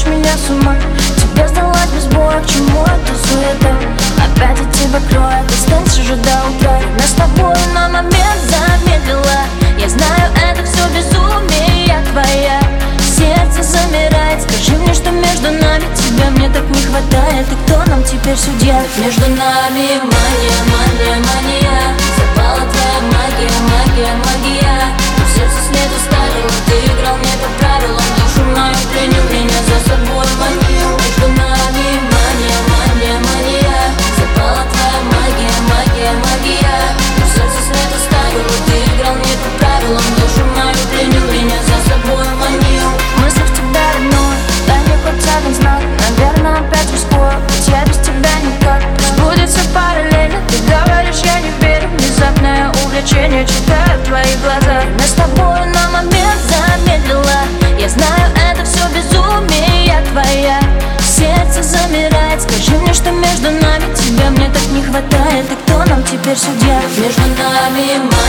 сводишь меня с ума. Тебе сдалась без боя, к чему это суета? Опять от тебя кроет, останься же до утра. Нас с тобой на момент замедлила. Я знаю, это все безумие я твоя. Сердце замирает, скажи мне, что между нами Тебя мне так не хватает, и кто нам теперь судья? Между нами мания, мания, мания. свечение читаю твои глаза Мы с тобой на момент замедлила. Я знаю, это все безумие я твоя. Сердце замирает, скажи мне, что между нами Тебя мне так не хватает. И кто нам теперь судья? Между нами мы